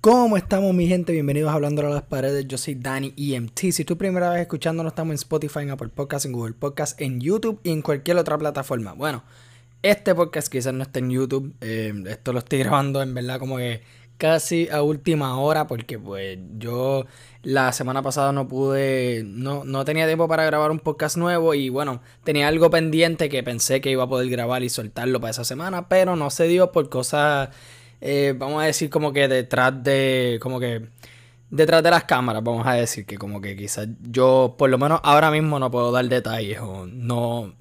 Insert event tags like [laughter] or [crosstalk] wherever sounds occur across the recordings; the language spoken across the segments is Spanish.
¿Cómo estamos mi gente? Bienvenidos a Hablando a las Paredes. Yo soy Dani EMT. Si tu primera vez escuchándonos, estamos en Spotify, en Apple Podcasts, en Google Podcasts, en YouTube y en cualquier otra plataforma. Bueno, este podcast quizás no esté en YouTube. Eh, esto lo estoy grabando en verdad como que casi a última hora porque pues yo la semana pasada no pude, no, no tenía tiempo para grabar un podcast nuevo y bueno, tenía algo pendiente que pensé que iba a poder grabar y soltarlo para esa semana, pero no se dio por cosas, eh, vamos a decir como que detrás de, como que detrás de las cámaras, vamos a decir que como que quizás yo por lo menos ahora mismo no puedo dar detalles o no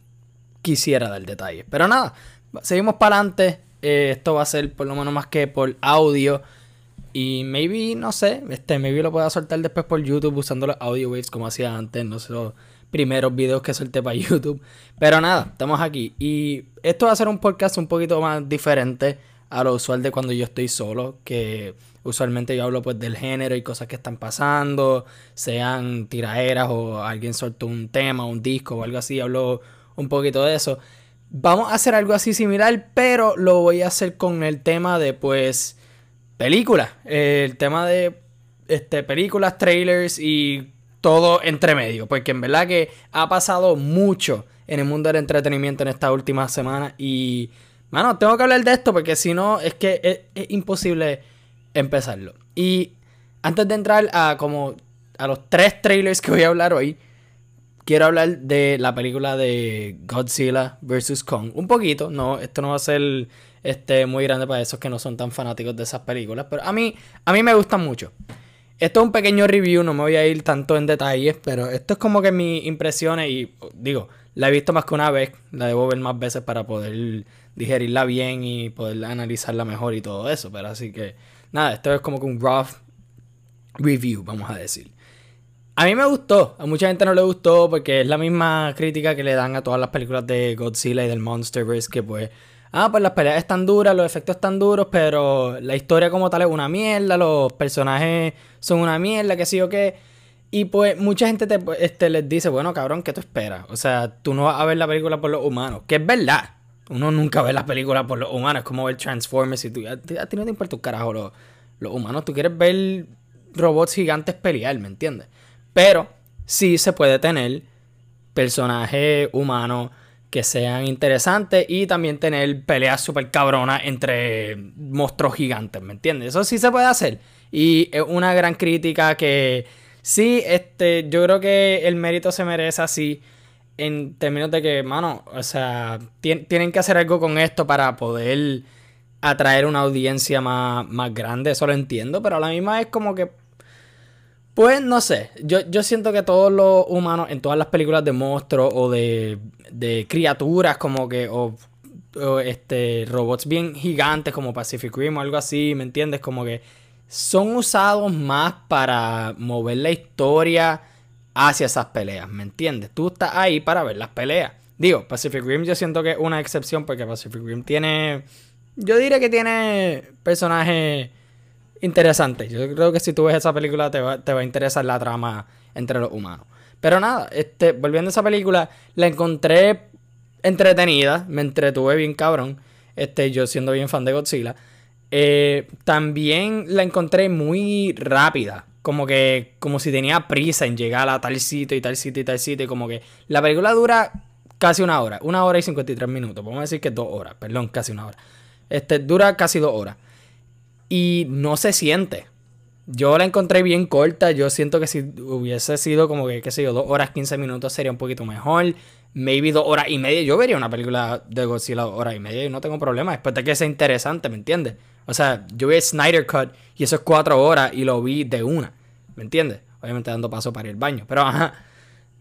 quisiera dar detalles, pero nada, seguimos para adelante. Eh, esto va a ser por lo menos más que por audio. Y maybe, no sé, este, maybe lo pueda soltar después por YouTube usando los audio waves como hacía antes, no sé, los primeros videos que solté para [laughs] YouTube. Pero nada, estamos aquí. Y esto va a ser un podcast un poquito más diferente a lo usual de cuando yo estoy solo, que usualmente yo hablo pues del género y cosas que están pasando, sean tiraderas o alguien soltó un tema, un disco o algo así, hablo un poquito de eso. Vamos a hacer algo así similar, pero lo voy a hacer con el tema de, pues, películas. el tema de este, películas, trailers y todo entre medio. Porque en verdad que ha pasado mucho en el mundo del entretenimiento en esta última semana. Y, mano, tengo que hablar de esto porque si no, es que es, es imposible empezarlo. Y antes de entrar a como a los tres trailers que voy a hablar hoy, quiero hablar de la película de Godzilla vs. Kong. Un poquito, no, esto no va a ser este, muy grande para esos que no son tan fanáticos de esas películas, pero a mí, a mí me gustan mucho. Esto es un pequeño review, no me voy a ir tanto en detalles, pero esto es como que mis impresiones y digo, la he visto más que una vez, la debo ver más veces para poder digerirla bien y poder analizarla mejor y todo eso, pero así que nada, esto es como que un rough review, vamos a decir. A mí me gustó, a mucha gente no le gustó porque es la misma crítica que le dan a todas las películas de Godzilla y del Monsterverse que pues, ah, pues las peleas están duras, los efectos están duros, pero la historia como tal es una mierda, los personajes son una mierda, que sí o qué. Y pues mucha gente te, este, les dice, bueno, cabrón, ¿qué tú esperas? O sea, tú no vas a ver la película por los humanos, que es verdad. Uno nunca ve las películas por los humanos, es como ver Transformers y tú, a, ti no te importa un carajo los, los humanos, tú quieres ver robots gigantes pelear, ¿me entiendes? Pero sí se puede tener personajes humanos que sean interesantes y también tener peleas súper cabronas entre monstruos gigantes, ¿me entiendes? Eso sí se puede hacer. Y es una gran crítica que sí, este, yo creo que el mérito se merece así en términos de que, mano, o sea, tienen que hacer algo con esto para poder atraer una audiencia más, más grande, eso lo entiendo, pero a la misma es como que pues no sé, yo, yo siento que todos los humanos en todas las películas de monstruos o de, de criaturas como que, o, este, robots bien gigantes como Pacific Rim o algo así, ¿me entiendes? Como que son usados más para mover la historia hacia esas peleas, ¿me entiendes? Tú estás ahí para ver las peleas. Digo, Pacific Rim yo siento que es una excepción porque Pacific Rim tiene, yo diría que tiene personajes interesante. Yo creo que si tú ves esa película te va, te va a interesar la trama entre los humanos. Pero nada, este, volviendo a esa película, la encontré entretenida, me entretuve bien cabrón, este, yo siendo bien fan de Godzilla. Eh, también la encontré muy rápida, como que, como si tenía prisa en llegar a tal sitio y tal sitio y tal sitio, como que la película dura casi una hora, una hora y 53 minutos, vamos a decir que dos horas, perdón, casi una hora. Este, dura casi dos horas y no se siente. Yo la encontré bien corta. Yo siento que si hubiese sido como que, qué sé yo, dos horas, 15 minutos sería un poquito mejor. Maybe dos horas y media. Yo vería una película de Godzilla dos horas y media y no tengo problema. Después de que sea interesante, ¿me entiendes? O sea, yo vi Snyder Cut y eso es cuatro horas y lo vi de una. ¿Me entiendes? Obviamente dando paso para ir al baño. Pero ajá.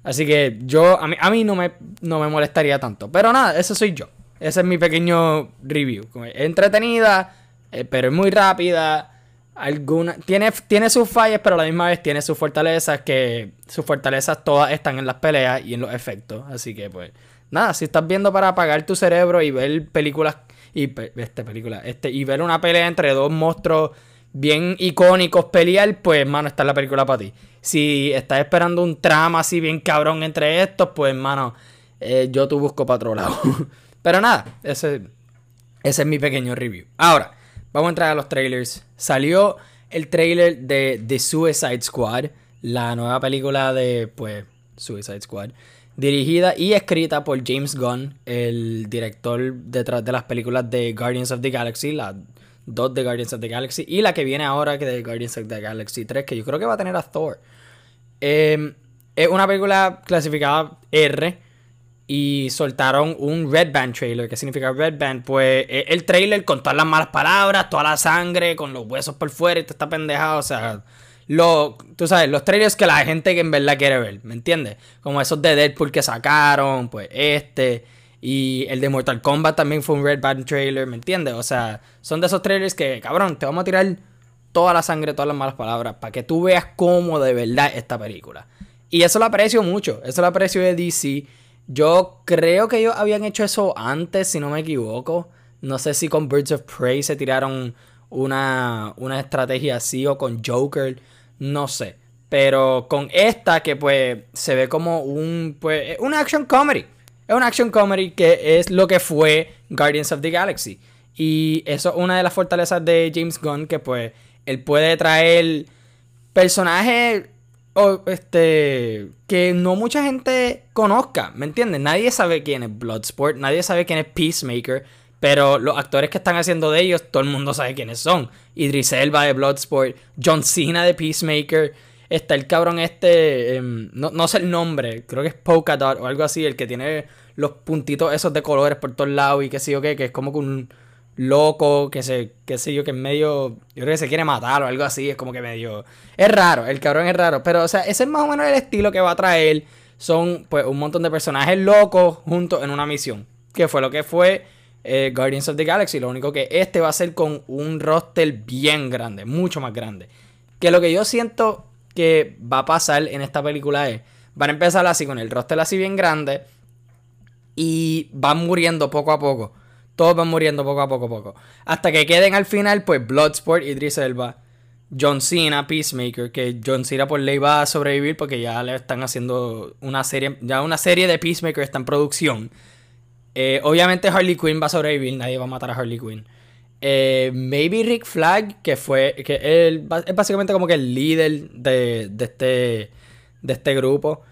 Así que yo, a mí, a mí no, me, no me molestaría tanto. Pero nada, eso soy yo. Ese es mi pequeño review. Entretenida eh, pero es muy rápida. Alguna, tiene, tiene sus fallas, pero a la misma vez tiene sus fortalezas, que sus fortalezas todas están en las peleas y en los efectos. Así que pues, nada, si estás viendo para apagar tu cerebro y ver películas, y este, película, este, y ver una pelea entre dos monstruos bien icónicos pelear, pues, mano, esta es la película para ti. Si estás esperando un trama así bien cabrón entre estos, pues, mano, eh, yo tú busco para otro lado. [laughs] Pero nada, ese, ese es mi pequeño review. Ahora, vamos a entrar a los trailers. Salió el trailer de The Suicide Squad, la nueva película de, pues, Suicide Squad. Dirigida y escrita por James Gunn, el director detrás de las películas de Guardians of the Galaxy, las dos de Guardians of the Galaxy, y la que viene ahora que de Guardians of the Galaxy 3, que yo creo que va a tener a Thor. Em, es una película clasificada R y soltaron un Red Band trailer. ¿Qué significa Red Band? Pues el trailer con todas las malas palabras, toda la sangre, con los huesos por fuera y te está pendejado. O sea, lo, tú sabes, los trailers que la gente en verdad quiere ver, ¿me entiendes? Como esos de Deadpool que sacaron, pues este. Y el de Mortal Kombat también fue un Red Band trailer, ¿me entiendes? O sea, son de esos trailers que, cabrón, te vamos a tirar toda la sangre, todas las malas palabras, para que tú veas cómo de verdad esta película. Y eso lo aprecio mucho, eso lo aprecio de DC. Yo creo que ellos habían hecho eso antes, si no me equivoco. No sé si con Birds of Prey se tiraron una, una estrategia así o con Joker no sé. Pero con esta que pues se ve como un pues una action comedy. Es una action comedy que es lo que fue Guardians of the Galaxy. Y eso es una de las fortalezas de James Gunn que pues él puede traer personajes o, este que no mucha gente conozca, ¿me entiendes? Nadie sabe quién es Bloodsport, nadie sabe quién es Peacemaker, pero los actores que están haciendo de ellos, todo el mundo sabe quiénes son. Idris Elba de Bloodsport, John Cena de Peacemaker. Está el cabrón este, em, no, sé el nombre, creo que es Polka Dot o algo así, el que tiene los puntitos esos de colores por todos lados y qué sé yo qué, que es como que un loco, que se, qué sé yo, que es medio, yo creo que se quiere matar o algo así, es como que medio, es raro, el cabrón es raro, pero o sea, ese es más o menos el estilo que va a traer, son pues un montón de personajes locos juntos en una misión, que fue lo que fue eh, Guardians of the Galaxy. Lo único que este va a ser con un roster bien grande, mucho más grande. Que lo que yo siento que va a pasar en esta película es, van a empezar así con el roster así bien grande y van muriendo poco a poco. Todos van muriendo poco a poco, poco. Hasta que queden al final, pues Bloodsport, Idris Elba, John Cena, Peacemaker, que John Cena por ley va a sobrevivir porque ya le están haciendo una serie, ya una serie de Peacemaker está en producción. Eh, obviamente Harley Quinn va a sobrevivir, nadie va a matar a Harley Quinn. Eh, maybe Rick Flag, que fue. que él, es básicamente como que el líder de, de, este, de este grupo.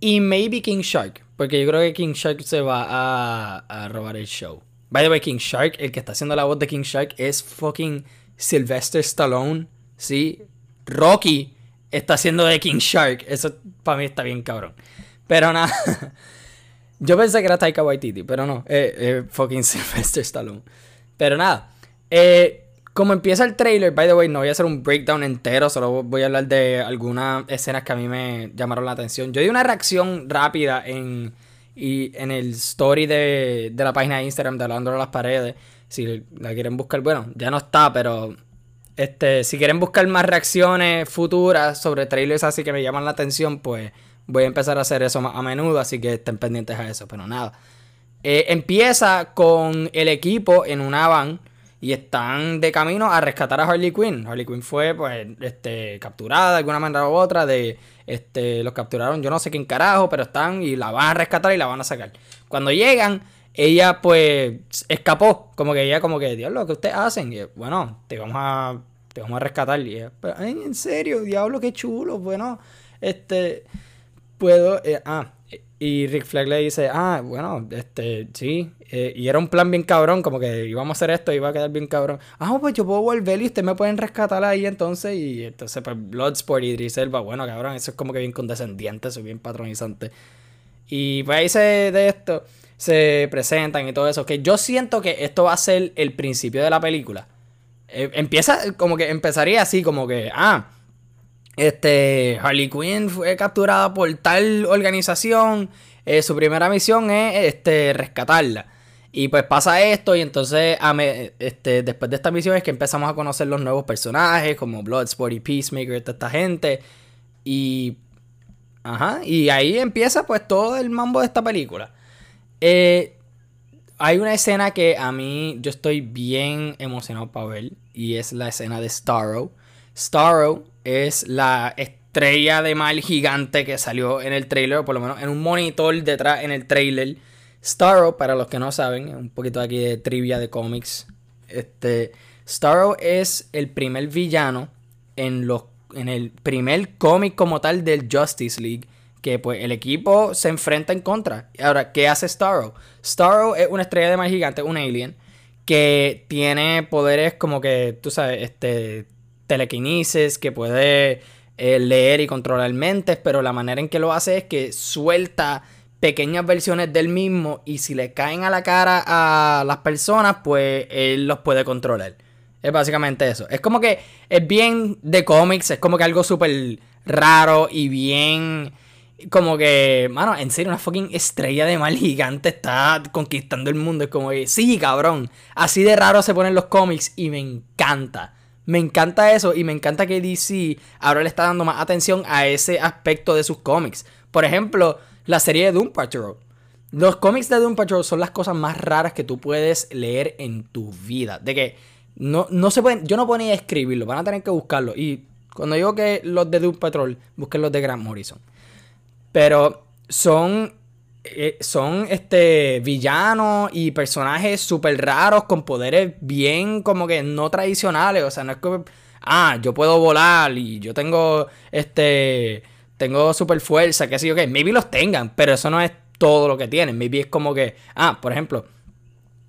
Y maybe King Shark, porque yo creo que King Shark se va a robar el show. By the way, King Shark, el que está haciendo la voz de King Shark es fucking Sylvester Stallone. Sí, Rocky está haciendo de King Shark. Eso para mí está bien cabrón. Pero nada. [laughs] Yo pensé que era Taika Waititi, pero no. Eh, eh, fucking [laughs] Sylvester Stallone. Pero nada. Eh, como empieza el trailer, by the way, no voy a hacer un breakdown entero, solo voy a hablar de algunas escenas que a mí me llamaron la atención. Yo di una reacción rápida en, y, en el story de, de la página de Instagram de Hablando a las Paredes. Si la quieren buscar, bueno, ya no está, pero este, si quieren buscar más reacciones futuras sobre trailers así que me llaman la atención, pues Voy a empezar a hacer eso más a menudo, así que estén pendientes a eso, pero nada. Eh, empieza con el equipo en una van y están de camino a rescatar a Harley Quinn. Harley Quinn fue pues este, capturada de alguna manera u otra, de este, los capturaron yo no sé quién carajo, pero están y la van a rescatar y la van a sacar. Cuando llegan, ella pues escapó, como que ella como que, diablo, ¿qué ustedes hacen? Y bueno, te vamos a te vamos a rescatar y ella, en serio, diablo, qué chulo, bueno, este puedo. Eh, ah, y Rick Flag le dice, ah, bueno, este, sí. Eh, y era un plan bien cabrón, como que íbamos a hacer esto y iba a quedar bien cabrón. Ah, pues yo puedo volver y ustedes me pueden rescatar ahí entonces. Y entonces, pues Bloodsport y Idris Elba, bueno, cabrón, eso es como que bien condescendiente, eso es bien patronizante. Y pues ahí se de esto se presentan y todo eso. Que yo siento que esto va a ser el principio de la película. Eh, empieza como que empezaría así, como que, ah este, Harley Quinn fue capturada por tal organización. Eh, su primera misión es este, rescatarla. Y pues pasa esto y entonces este, después de esta misión es que empezamos a conocer los nuevos personajes como Bloodsport y Peacemaker, toda esta gente. Y... Ajá, y ahí empieza pues todo el mambo de esta película. Eh, hay una escena que a mí yo estoy bien emocionado para ver y es la escena de Starro. Starro es la estrella de mal gigante que salió en el trailer, o por lo menos en un monitor detrás en el trailer. Starro, para los que no saben, un poquito aquí de trivia de cómics. Este, Starro es el primer villano en, en el primer cómic como tal del Justice League que pues el equipo se enfrenta en contra. Ahora, ¿qué hace Starro? Starro es una estrella de mar gigante, un alien, que tiene poderes como que, tú sabes, este, telequinesis, que puede eh, leer y controlar mentes, pero la manera en que lo hace es que suelta pequeñas versiones del mismo y si le caen a la cara a las personas, pues él los puede controlar. Es básicamente eso. Es como que es bien de cómics, es como que algo súper raro y bien... Como que, mano, en serio, una fucking estrella de mal gigante está conquistando el mundo. Es como que, sí, cabrón. Así de raro se ponen los cómics y me encanta. Me encanta eso y me encanta que DC ahora le está dando más atención a ese aspecto de sus cómics. Por ejemplo, la serie de Doom Patrol. Los cómics de Doom Patrol son las cosas más raras que tú puedes leer en tu vida. De que no, no se pueden, yo no ponía escribirlo, van a tener que buscarlo. Y cuando digo que los de Doom Patrol, busquen los de Grant Morrison. Pero son eh, son este villanos y personajes súper raros con poderes bien como que no tradicionales. O sea, no es que, ah, yo puedo volar y yo tengo este, tengo super fuerza, que sé yo que, maybe los tengan, pero eso no es todo lo que tienen. Maybe es como que, ah, por ejemplo,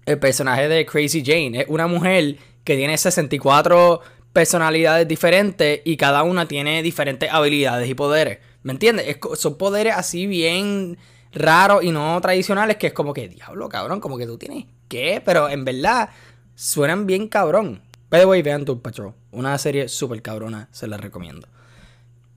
el personaje de Crazy Jane es una mujer que tiene 64 personalidades diferentes y cada una tiene diferentes habilidades y poderes. ¿Me entiendes? son poderes así bien raros y no tradicionales que es como que, diablo, cabrón, como que tú tienes qué, pero en verdad suenan bien cabrón. By the way, vean Tour Patrol, una serie súper cabrona, se la recomiendo.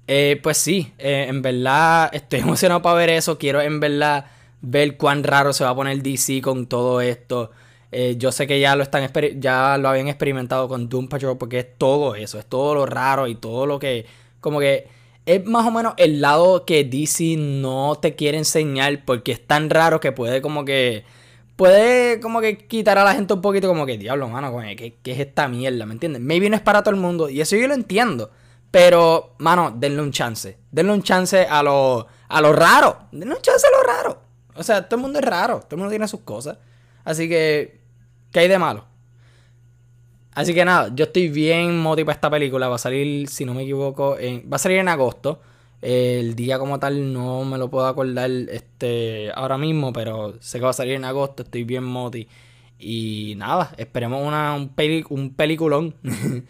Eh, pues sí, eh, en verdad estoy [laughs] emocionado para ver eso, quiero en verdad ver cuán raro se va a poner DC con todo esto. Eh, yo sé que ya lo están ya lo habían experimentado con Doom Patrol porque es todo eso, es todo lo raro y todo lo que como que es más o menos el lado que DC no te quiere enseñar porque es tan raro que puede como que puede como que quitar a la gente un poquito como que diablo, mano, ¿qué, qué es esta mierda? ¿Me entiendes? Maybe no es para todo el mundo y eso yo lo entiendo. Pero, mano, denle un chance. Denle un chance a lo, a lo raro. Denle un chance a lo raro. O sea, todo el mundo es raro. Todo el mundo tiene sus cosas. Así que, ¿qué hay de malo? Así que nada, yo estoy bien motivado para esta película. Va a salir, si no me equivoco, en, va a salir en agosto. El día como tal no me lo puedo acordar este, ahora mismo, pero sé que va a salir en agosto. Estoy bien moti. Y nada, esperemos una, un, un peliculón. [laughs]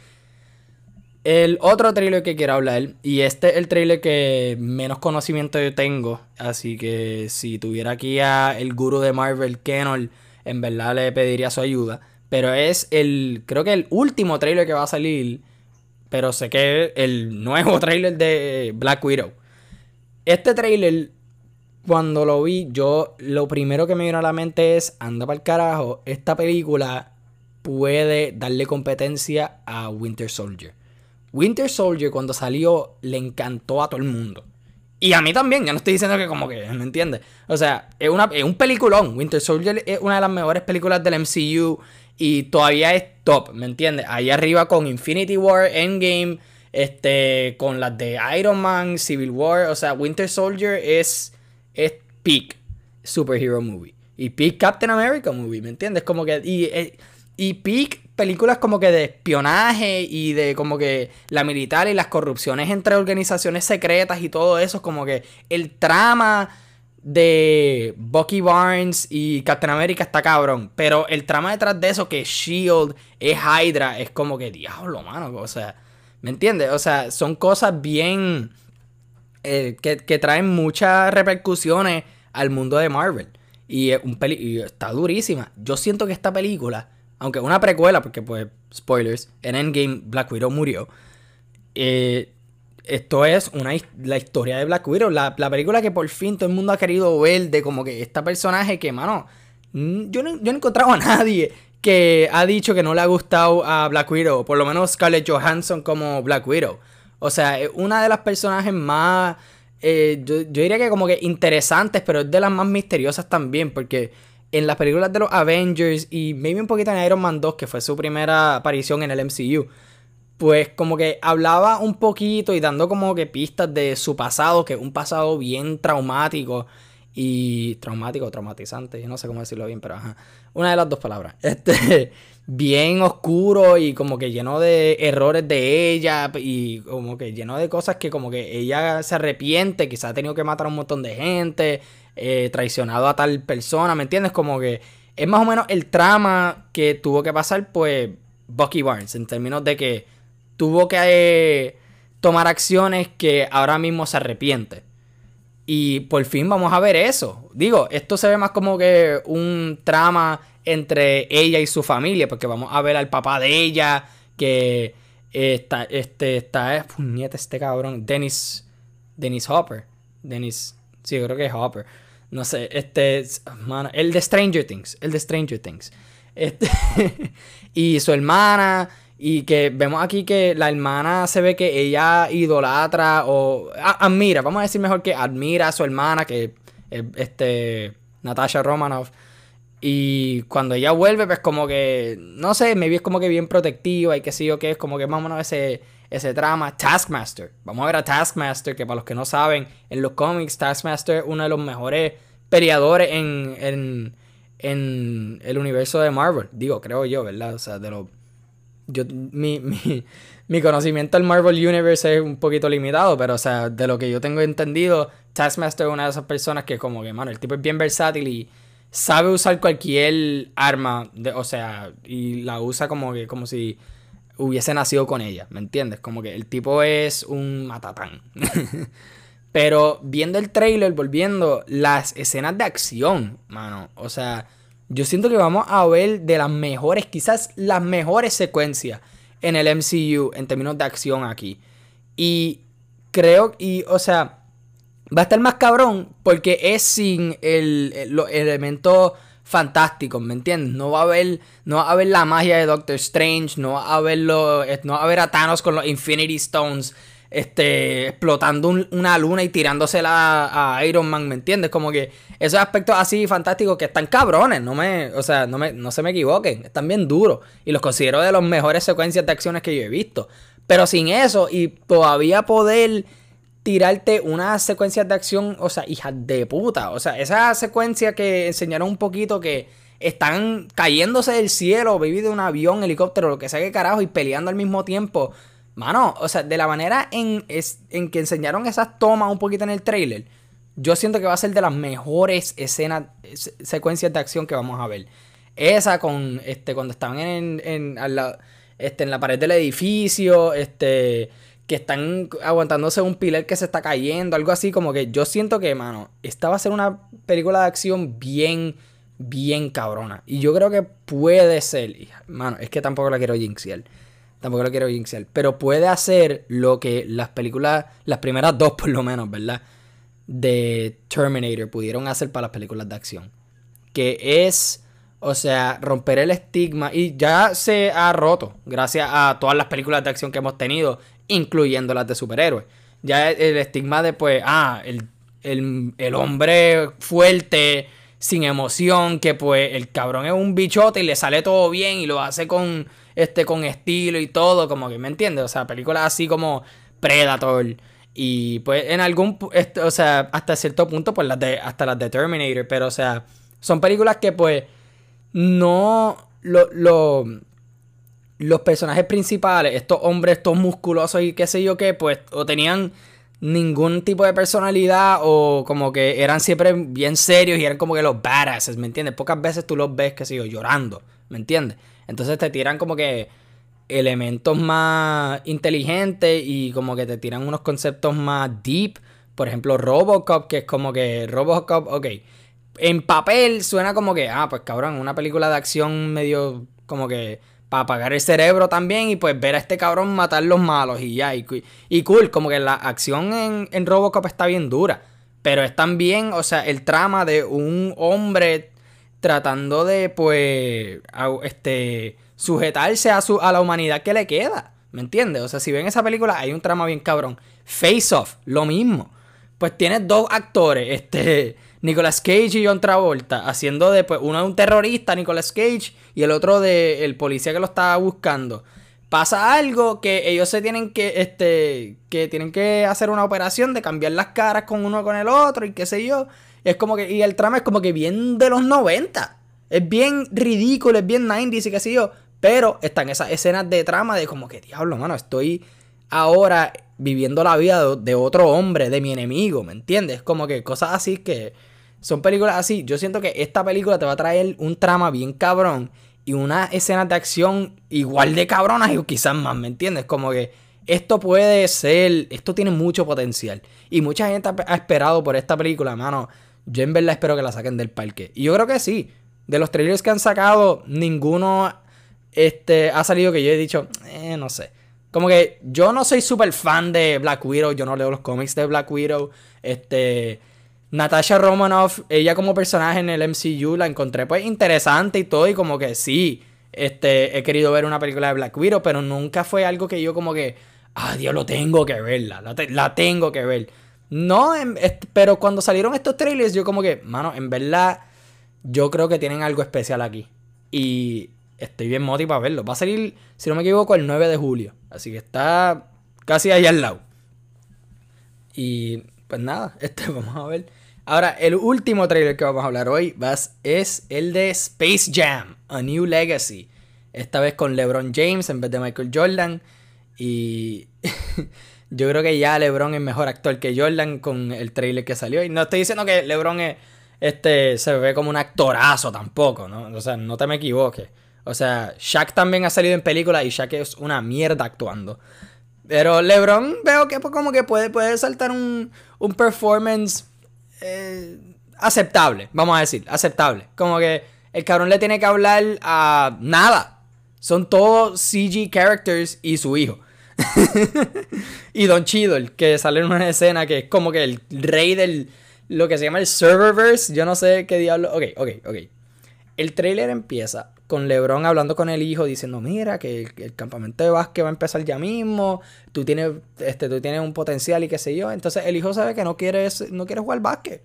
el otro trailer que quiero hablar, y este es el trailer que menos conocimiento yo tengo. Así que si tuviera aquí a el guru de Marvel, Kenol, en verdad le pediría su ayuda. Pero es el, creo que el último trailer que va a salir. Pero sé que el nuevo [laughs] trailer de Black Widow. Este trailer, cuando lo vi, yo lo primero que me vino a la mente es, anda para el carajo, esta película puede darle competencia a Winter Soldier. Winter Soldier cuando salió le encantó a todo el mundo. Y a mí también, ya no estoy diciendo que como que, ¿me entiendes? O sea, es, una, es un peliculón. Winter Soldier es una de las mejores películas del MCU y todavía es top, ¿me entiendes? Ahí arriba con Infinity War, Endgame, este, con las de Iron Man, Civil War, o sea, Winter Soldier es, es peak superhero movie. Y peak Captain America movie, ¿me entiendes? Como que, y, eh, y peak películas como que de espionaje y de como que la militar y las corrupciones entre organizaciones secretas y todo eso, como que el trama de Bucky Barnes y Captain America está cabrón. Pero el trama detrás de eso, que Shield es Hydra, es como que diablo, mano. O sea, ¿me entiendes? O sea, son cosas bien. Eh, que, traen muchas repercusiones al mundo de Marvel. Y, un y está durísima. Yo siento que esta película, aunque es una precuela, porque pues, spoilers, en Endgame Black Widow murió. Eh, esto es una, la historia de Black Widow, la, película que por fin todo el mundo ha querido ver de como que esta personaje que, mano, yo no, yo no he encontrado a [laughs] nadie que ha dicho que no le ha gustado a Black Widow, por lo menos Scarlett Johansson como Black Widow. O sea, es una de las personajes más, eh, yo, yo, diría que como que interesantes, pero es de las más misteriosas también, porque en las películas de los Avengers y maybe un poquito en Iron Man 2, que fue su primera aparición en el MCU, pues como que hablaba un poquito y dando como que pistas de su pasado, que es un pasado bien traumático. y traumático, traumatizante, yo no sé cómo decirlo bien, pero ajá, una de las dos palabras. [laughs] Este, bien oscuro y como que lleno de errores de ella y como que lleno de cosas que como que ella se arrepiente, quizás ha tenido que matar a un montón de gente, eh, traicionado a tal persona, ¿me entiendes? Como que es más o menos el trama que tuvo que pasar pues Bucky Barnes en términos de que tuvo que eh, tomar acciones que ahora mismo se arrepiente. Y por fin vamos a ver eso. Digo, esto se ve más como que un trama entre ella y su familia, porque vamos a ver al papá de ella, que está, este, está, puñeta este cabrón, Dennis, Dennis Hopper. Dennis, sí, creo que es Hopper. No sé, este, el de Stranger Things, el de Stranger Things. Este, [laughs] y su hermana, y que vemos aquí que la hermana se ve que ella idolatra o admira, vamos a decir mejor que admira a su hermana, que es este, Natasha Romanoff. Y cuando ella vuelve, pues como que, no sé, me vi como que bien protectiva y que sí o que es como que más o menos ese, ese trama. Taskmaster. Vamos a ver a Taskmaster, que para los que no saben, en los cómics, Taskmaster es uno de los mejores peleadores en, en, en el universo de Marvel. Digo, creo yo, ¿verdad? O sea, de los... Yo, mi, mi, mi conocimiento del Marvel Universe es un poquito limitado, pero o sea, de lo que yo tengo entendido, Taskmaster es una de esas personas que como que, mano, el tipo es bien versátil y sabe usar cualquier arma, de, o sea, y la usa como que como si hubiese nacido con ella, ¿me entiendes? Como que el tipo es un matatán. [laughs] Pero viendo el trailer, volviendo, las escenas de acción, mano, o sea, yo siento que vamos a ver de las mejores, quizás las mejores secuencias en el MCU en términos de acción aquí. Y creo, y, o sea, va a estar más cabrón porque es sin el, los elementos fantásticos, ¿me entiendes? No va a haber, no va a la magia de Doctor Strange, no va a haber no va a haber a Thanos con los Infinity Stones, este, explotando una luna y tirándosela a Iron Man, ¿me entiendes? Como que esos aspectos así fantásticos que están cabrones, no me, o sea, no me, no se me equivoquen, están bien duros y los considero de las mejores secuencias de acciones que yo he visto. Pero sin eso y todavía poder tirarte unas secuencias de acción, o sea, hijas de puta. O sea, esa secuencia que enseñaron un poquito que están cayéndose del cielo, baby, de un avión, helicóptero, lo que sea que carajo, y peleando al mismo tiempo. Mano, o sea, de la manera en, en que enseñaron esas tomas un poquito en el trailer, yo siento que va a ser de las mejores escenas, secuencias de acción que vamos a ver. Esa con, este, cuando estaban en, en, este, en la pared del edificio, este que están aguantándose un pilar que se está cayendo, algo así, como que yo siento que, mano, esta va a ser una película de acción bien, bien cabrona. Y yo creo que puede ser, mano, es que tampoco la quiero jinxear, tampoco la quiero jinxear, pero puede hacer lo que las películas, las primeras dos por lo menos, ¿verdad? De Terminator pudieron hacer para las películas de acción. Que es... O sea, romper el estigma. Y ya se ha roto. Gracias a todas las películas de acción que hemos tenido incluyendo las de superhéroes. Ya el, estigma de, pues, ah, el, hombre fuerte, sin emoción, que pues el cabrón es un bichote y le sale todo bien y lo hace con, este, con estilo y todo, como que, ¿me entiendes? O sea, películas así como Predator. Y pues en algún, este, o sea, hasta cierto punto, pues las de, hasta las de Terminator, pero o sea, son películas que pues no lo, lo los personajes principales, estos hombres, estos musculosos y qué sé yo qué, pues o tenían ningún tipo de personalidad o como que eran siempre bien serios y eran como que los badasses, ¿me entiendes? Pocas veces tú los ves, qué sé yo, llorando, ¿me entiendes? Entonces te tiran como que elementos más inteligentes y como que te tiran unos conceptos más deep. Por ejemplo, Robocop, que es como que Robocop, ok. En papel suena como que, ah, pues cabrón, una película de acción medio como que para apagar el cerebro también y pues ver a este cabrón matar los malos y ya. Y, cool, como que la acción en, en, Robocop está bien dura. Pero es también, o sea, el trama de un hombre tratando de, pues, este, sujetarse a, su, a la humanidad que le queda. ¿Me entiendes? O sea, si ven esa película, hay un trama bien cabrón. Face Off, lo mismo. Pues tienes dos actores, este [laughs] Nicolas Cage y John Travolta, haciendo de, pues, uno de un terrorista, Nicolas Cage, y el otro de el policía que lo estaba buscando. Pasa algo que ellos se tienen que, este, que tienen que hacer una operación de cambiar las caras con uno con el otro y qué sé yo. Es como que, y el trama es como que bien de los 90. Es bien ridículo, es bien 90s y qué sé yo. Pero están esas escenas de trama de como que, diablo, mano, estoy ahora viviendo la vida de, otro hombre, de mi enemigo, ¿me entiendes? Como que cosas así que son películas así. Yo siento que esta película te va a traer un trama bien cabrón y una escena de acción igual de cabronas y quizás más, ¿me entiendes? Como que esto puede ser, esto tiene mucho potencial. Y mucha gente ha esperado por esta película, mano. Yo en verdad espero que la saquen del parque. Y yo creo que sí. De los trailers que han sacado, ninguno este, ha salido que yo he dicho, eh, no sé. Como que yo no soy súper fan de Black Widow, yo no leo los cómics de Black Widow. Este, Natasha Romanoff, ella como personaje en el MCU la encontré pues interesante y todo y como que sí, este, he querido ver una película de Black Widow, pero nunca fue algo que yo como que, ah, Dios, lo tengo que verla, la, la tengo que ver. No, pero cuando salieron estos trailers yo como que, mano, en verdad, yo creo que tienen algo especial aquí. Y estoy bien motivado para verlo. Va a salir, si no me equivoco, el 9 de julio. Así que está casi ahí al lado. Y pues nada, [laughs] este vamos a ver. Ahora, el último trailer que vamos a hablar hoy es el de Space Jam, A New Legacy. Esta vez con LeBron James en vez de Michael Jordan. Y [laughs] yo creo que ya LeBron es mejor actor que Jordan con el trailer que salió. Y no estoy diciendo que LeBron este, se ve como un actorazo tampoco, ¿no? O sea, no te me equivoques. O sea, Shaq también ha salido en películas y Shaq es una mierda actuando. Pero LeBron veo que pues, como que puede, puede saltar un, un performance eh, aceptable, vamos a decir, aceptable. Como que el cabrón le tiene que hablar a nada. Son todos CG characters y su hijo. [laughs] y Don Cheadle, que sale en una escena que es como que el rey del lo que se llama el serververse. Yo no sé qué diablo. Ok, ok, ok. El trailer empieza con LeBron hablando con el hijo diciendo, mira, que el, campamento de básquet va a empezar ya mismo, tú tienes, este, tú tienes un potencial y qué sé yo. Entonces el hijo sabe que no quieres, no quiere jugar básquet.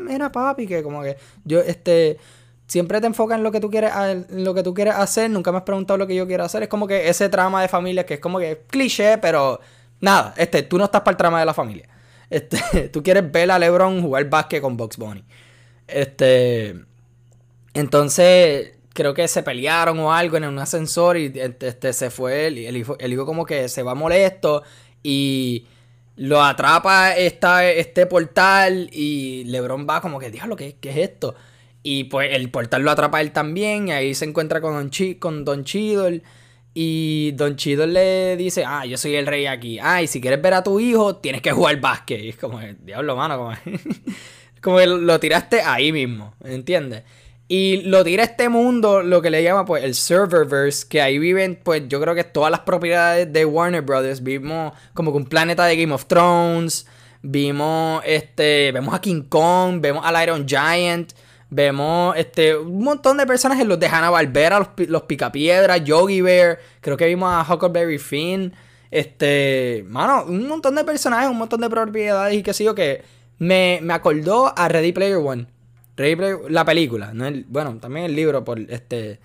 mira, papi, que como que yo, este, siempre te enfocas en lo que tú quieres, lo que tú quieres hacer, nunca me has preguntado lo que yo quiero hacer. Es como que ese trama de familia que es como que cliché, pero nada, este, tú no estás para el trama de la familia. Este, [laughs] tú quieres ver a LeBron jugar básquet con Box Bunny. Este, entonces, creo que se pelearon o algo en un ascensor y este, se fue el hijo, el hijo como que se va molesto y lo atrapa esta, este portal y Lebron va como que, diablo, ¿qué, ¿qué es esto? Y pues el portal lo atrapa él también y ahí se encuentra con Don, Chi, con Don y Don Cheadle le dice, ah, yo soy el rey aquí. Ah, y si quieres ver a tu hijo, tienes que jugar básquet. Y es como, diablo, mano, como, [laughs] como que lo tiraste ahí mismo, ¿entiendes? Y lo tira este mundo, lo que le llama pues el serververse, que ahí viven pues yo creo que todas las propiedades de Warner Brothers. Vimos como que un planeta de Game of Thrones, vimos este, vemos a King Kong, vemos al Iron Giant, vemos este un montón de personajes, los de Hanna Barbera, los, los Picapiedras, Yogi Bear, creo que vimos a Huckleberry Finn, este, mano, un montón de personajes, un montón de propiedades y qué sé yo que me, me acordó a Ready Player One. Ready Player, la película, no bueno, también el libro por este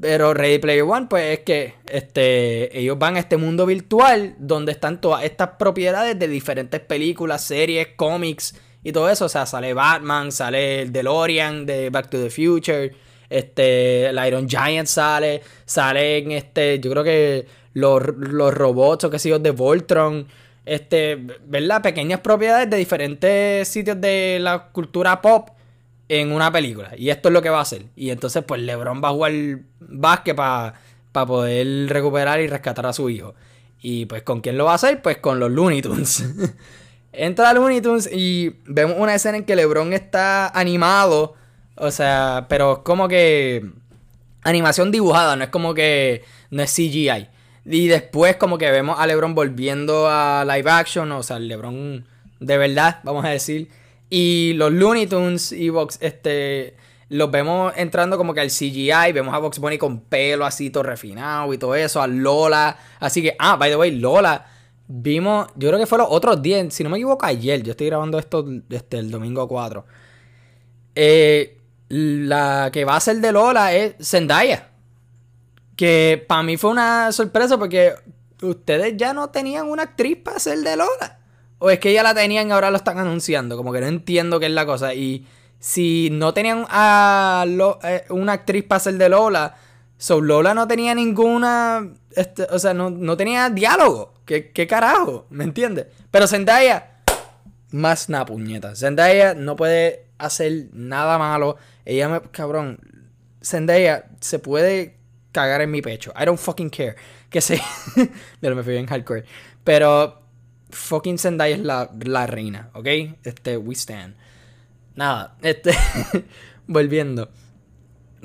pero Ready Player One pues es que este ellos van a este mundo virtual donde están todas estas propiedades de diferentes películas, series, cómics y todo eso, o sea, sale Batman, sale el DeLorean de Back to the Future, este el Iron Giant sale, salen este, yo creo que los, los robots o qué sé yo de Voltron este, ¿verdad? Pequeñas propiedades de diferentes sitios de la cultura pop en una película. Y esto es lo que va a hacer. Y entonces, pues LeBron va a jugar básquet para poder recuperar y rescatar a su hijo. Y pues, ¿con quién lo va a hacer? Pues con los Looney Tunes. [laughs] Entra a Looney Tunes y vemos una escena en que LeBron está animado. O sea, pero es como que. Animación dibujada, no es como que. No es CGI. Y después, como que vemos a LeBron volviendo a live action. O sea, LeBron de verdad, vamos a decir. Y los Looney Tunes y Vox, este, los vemos entrando como que al CGI. Vemos a Box Bunny con pelo así, todo refinado y todo eso. A Lola. Así que, ah, by the way, Lola. Vimos, yo creo que fue los otros días, si no me equivoco, ayer. Yo estoy grabando esto el domingo 4. Eh, la que va a ser de Lola es Zendaya. Que para mí fue una sorpresa porque ustedes ya no tenían una actriz para ser de Lola. ¿O es que ya la tenían y ahora lo están anunciando? Como que no entiendo qué es la cosa. Y si no tenían a eh, una actriz para ser de Lola, so Lola no tenía ninguna. Este, o sea, no, tenía diálogo. ¿Qué, ¿Qué, carajo? ¿Me entiendes? Pero Zendaya, más una puñeta. Zendaya no puede hacer nada malo. Ella me. Cabrón. Zendaya se puede cagar en mi pecho. I don't fucking care. Que sé. Pero [laughs] me fui bien hardcore. Pero. Fucking Zendaya es la, la reina, ¿ok? Este, we stand. Nada, este. [laughs] volviendo.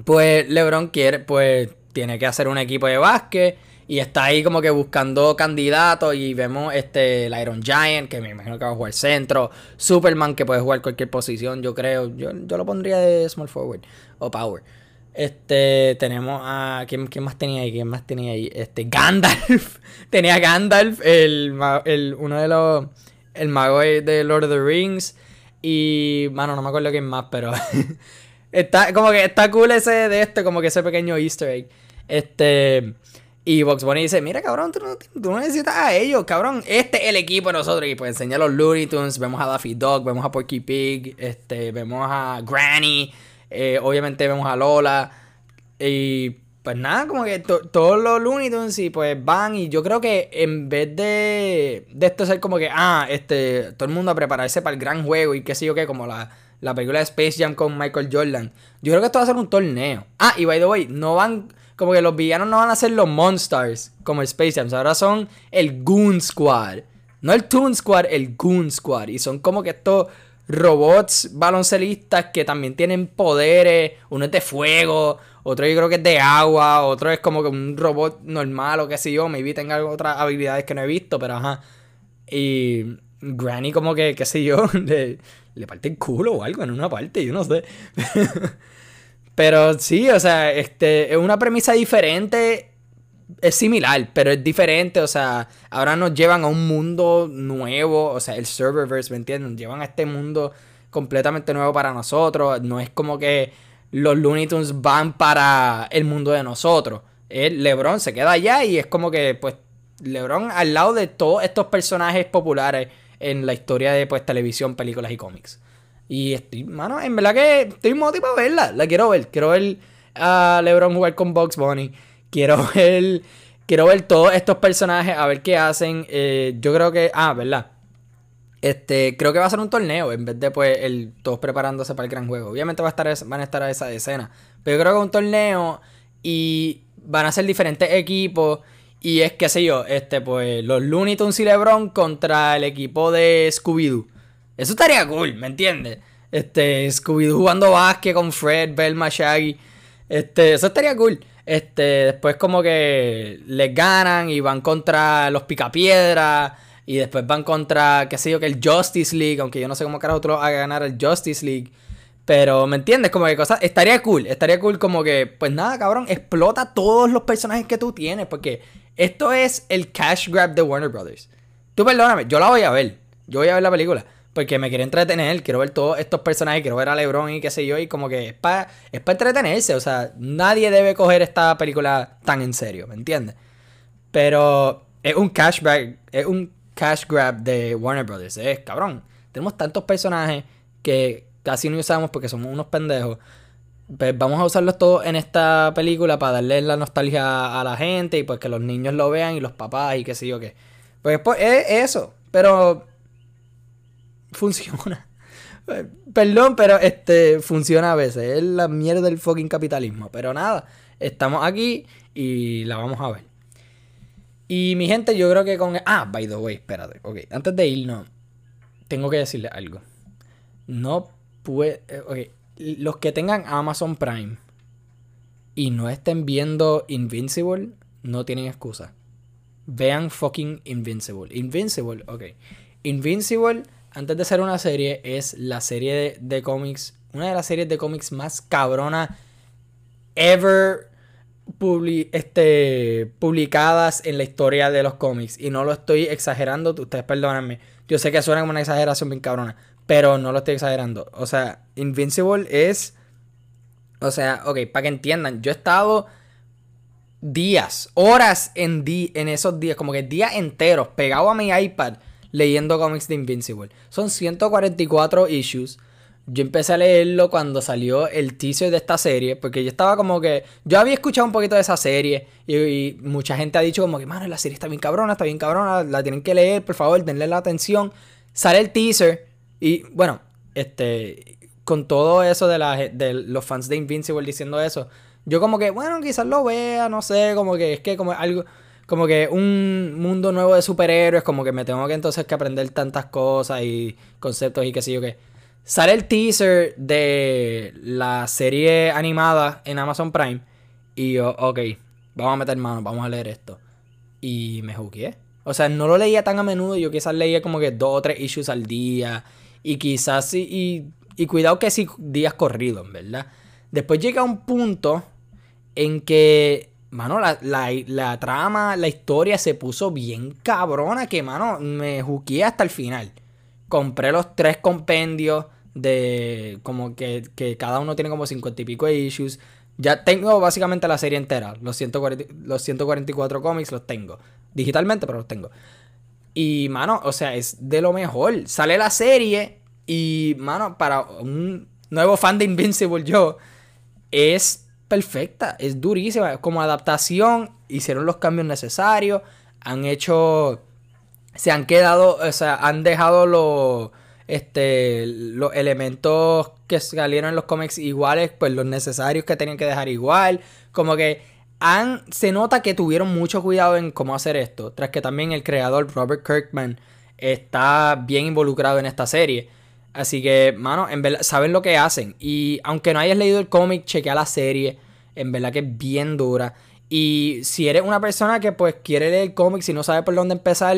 Pues LeBron quiere, pues. Tiene que hacer un equipo de básquet. Y está ahí como que buscando candidatos. Y vemos este el Iron Giant, que me imagino que va a jugar centro. Superman, que puede jugar cualquier posición, yo creo. Yo, yo lo pondría de small forward o power. Este, tenemos a. ¿quién, más tenía ahí? ¿Quién más tenía ahí? Este, Gandalf. [laughs] tenía Gandalf, el, el, uno de los. El mago de Lord of the Rings. Y. Mano, no me acuerdo quién más, pero. [laughs] está como que está cool ese de este, como que ese pequeño Easter egg. Este. Y Box Bunny dice, mira cabrón, tú no, necesitas a ellos, cabrón. Este es el equipo de nosotros. Y pues enseña los Looney Tunes, vemos a Daffy Dog, vemos a Porky Pig, este, vemos a Granny, eh, obviamente vemos a Lola. Y pues nada, como que todos los Looney Tunes y pues van y yo creo que en vez de, de esto ser como que, ah, este, todo el mundo a prepararse para el gran juego y qué sé yo qué, como la, la película de Space Jam con Michael Jordan, yo creo que esto va a ser un torneo. Ah, y by the way, no van como que los villanos no van a ser los Monsters como el Space Jam, ahora son el Goon Squad. No el Toon Squad, el Goon Squad. Y son como que estos robots baloncelistas que también tienen poderes. Uno es de fuego, otro yo creo que es de agua, otro es como que un robot normal o qué sé yo. Maybe tenga otras habilidades que no he visto, pero ajá. Y Granny como que, qué sé yo, [laughs] le, le parte el culo o algo en una parte, yo no sé. [laughs] Pero sí, o sea, este, es una premisa diferente. Es similar, pero es diferente. O sea, ahora nos llevan a un mundo nuevo. O sea, el serververse, ¿me entienden? Nos llevan a este mundo completamente nuevo para nosotros. No es como que los Looney Tunes van para el mundo de nosotros. El LeBron se queda allá y es como que, pues, LeBron al lado de todos estos personajes populares en la historia de pues televisión, películas y cómics. Y estoy, mano, en verdad que estoy motivado a verla. La quiero ver. Quiero ver a LeBron jugar con Bugs Bunny. Quiero [laughs] ver. Quiero ver todos estos personajes, a ver qué hacen. Eh, yo creo que. Ah, ¿verdad? Este, creo que va a ser un torneo en vez de pues el, todos preparándose para el gran juego. Obviamente va a estar, van a estar a esa escena. Pero yo creo que un torneo y van a ser diferentes equipos. Y es, qué sé yo, este, pues los Looney Tunes y LeBron contra el equipo de Scooby-Doo. Eso estaría cool, ¿me entiendes? Este, Scooby-Doo jugando básquet con Fred, Belma, Shaggy. Este, eso estaría cool. Este, después como que les ganan y van contra los Picapiedras. Y después van contra, qué sé yo, que el Justice League. Aunque yo no sé cómo carajo tú a ganar el Justice League. Pero, ¿me entiendes? Como que cosas. Estaría cool. Estaría cool como que, pues nada, cabrón, explota todos los personajes que tú tienes. Porque esto es el cash grab de Warner Brothers. Tú perdóname, yo la voy a ver. Yo voy a ver la película. Porque me quiero entretener, quiero ver todos estos personajes, quiero ver a LeBron y qué sé yo, y como que es para es entretenerse, o sea, nadie debe coger esta película tan en serio, ¿me entiendes? Pero es un cash es un cash grab de Warner Brothers, es cabrón. Tenemos tantos personajes que casi no usamos porque somos unos pendejos. Pues vamos a usarlos todos en esta película para darle la nostalgia a la gente y pues que los niños lo vean y los papás y qué sé yo qué. Pues, pues es eso, pero funciona. [laughs] Perdón, pero este funciona a veces. Es la mierda del fucking capitalismo. Pero nada, estamos aquí y la vamos a ver. Y mi gente, yo creo que con. Ah, by the way, espérate. Ok, antes de irnos, tengo que decirle algo. No puede. Eh, ok, los que tengan Amazon Prime y no estén viendo Invincible, no tienen excusa. Vean fucking Invincible. Invincible, ok. Invincible antes de ser una serie, es la serie de, cómics, una de las series de cómics más cabrona ever este, publicadas en la historia de los cómics. Y no lo estoy exagerando, ustedes perdónenme. Yo sé que suena como una exageración bien cabrona, pero no lo estoy exagerando. O sea, Invincible es... O sea, ok, para que entiendan, yo he estado días, horas en, en esos días, como que días enteros, pegado a mi iPad leyendo cómics de Invincible. Son 144 issues. Yo empecé a leerlo cuando salió el teaser de esta serie, porque yo estaba como que. Yo había escuchado un poquito de esa serie y, mucha gente ha dicho como que, mano, la serie está bien cabrona, está bien cabrona, la tienen que leer, por favor, denle la atención. Sale el teaser y, bueno, este. Con todo eso de, la, de los fans de Invincible diciendo eso, yo como que, bueno, quizás lo vea, no sé, como que es que como algo como que un mundo nuevo de superhéroes, como que me tengo que entonces que aprender tantas cosas y conceptos y qué sé yo qué. Sale el teaser de la serie animada en Amazon Prime. Y yo, ok, vamos a meter mano, vamos a leer esto. Y me jugué. O sea, no lo leía tan a menudo. Yo quizás leía como que dos o tres issues al día. Y quizás sí. Y, y cuidado que sí, días corridos, ¿verdad? Después llega un punto en que, mano, la, la trama, la historia se puso bien cabrona. Que, mano, me juqué hasta el final. Compré los tres compendios de como que, cada uno tiene como 50 y pico de issues. Ya tengo básicamente la serie entera. Los, 140, los 144 cómics los tengo. Digitalmente, pero los tengo. Y, mano, o sea, es de lo mejor. Sale la serie y, mano, para un nuevo fan de Invincible yo, es perfecta. Es durísima. Como adaptación, hicieron los cambios necesarios. Han hecho... Se han quedado, o sea, han dejado los este, los elementos que salieron en los cómics iguales, pues los necesarios que tenían que dejar igual. Como que han, se nota que tuvieron mucho cuidado en cómo hacer esto. Tras que también el creador Robert Kirkman está bien involucrado en esta serie. Así que, mano, en verdad, saben lo que hacen. Y aunque no hayas leído el cómic, chequea la serie. En verdad que es bien dura. Y si eres una persona que pues quiere leer el cómic, si no sabe por dónde empezar,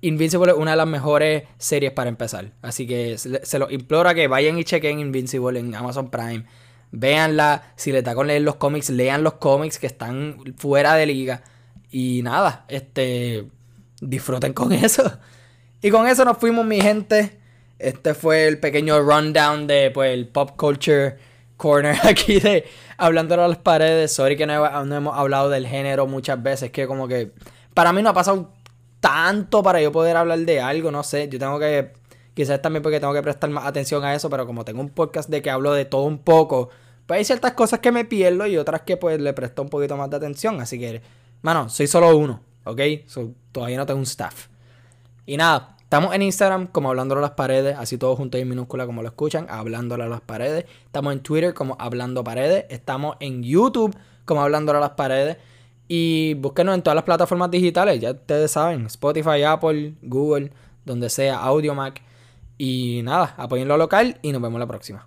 Invincible es una de las mejores series para empezar. Así que se, los implora que vayan y chequen Invincible en Amazon Prime. Véanla. Si les da con leer los cómics, lean los cómics que están fuera de liga. Y nada, este. Disfruten con [laughs] eso. Y con eso nos fuimos, mi gente. Este fue el pequeño rundown de pues, el pop culture corner [laughs] aquí de hablando a las paredes. Sorry que no, hemos hablado del género muchas veces. Que como que para mí no ha pasado tanto para yo poder hablar de algo, no sé, yo tengo que, quizás también porque tengo que prestar más atención a eso, pero como tengo un podcast de que hablo de todo un poco, pues hay ciertas cosas que me pierdo y otras que pues le presto un poquito más de atención, así que, mano, soy solo uno, ¿ok? todavía no tengo un staff. Y nada, estamos en Instagram como Hablándolo a las Paredes, así todo junto en minúscula como lo escuchan, Hablándolo a las Paredes. Estamos en Twitter como Hablando Paredes. Estamos en YouTube como Hablándolo a las Paredes. Y búsquenos en todas las plataformas digitales, ya ustedes saben, Spotify, Apple, Google, donde sea, Audio Mac. Y nada, apoyen lo local y nos vemos la próxima.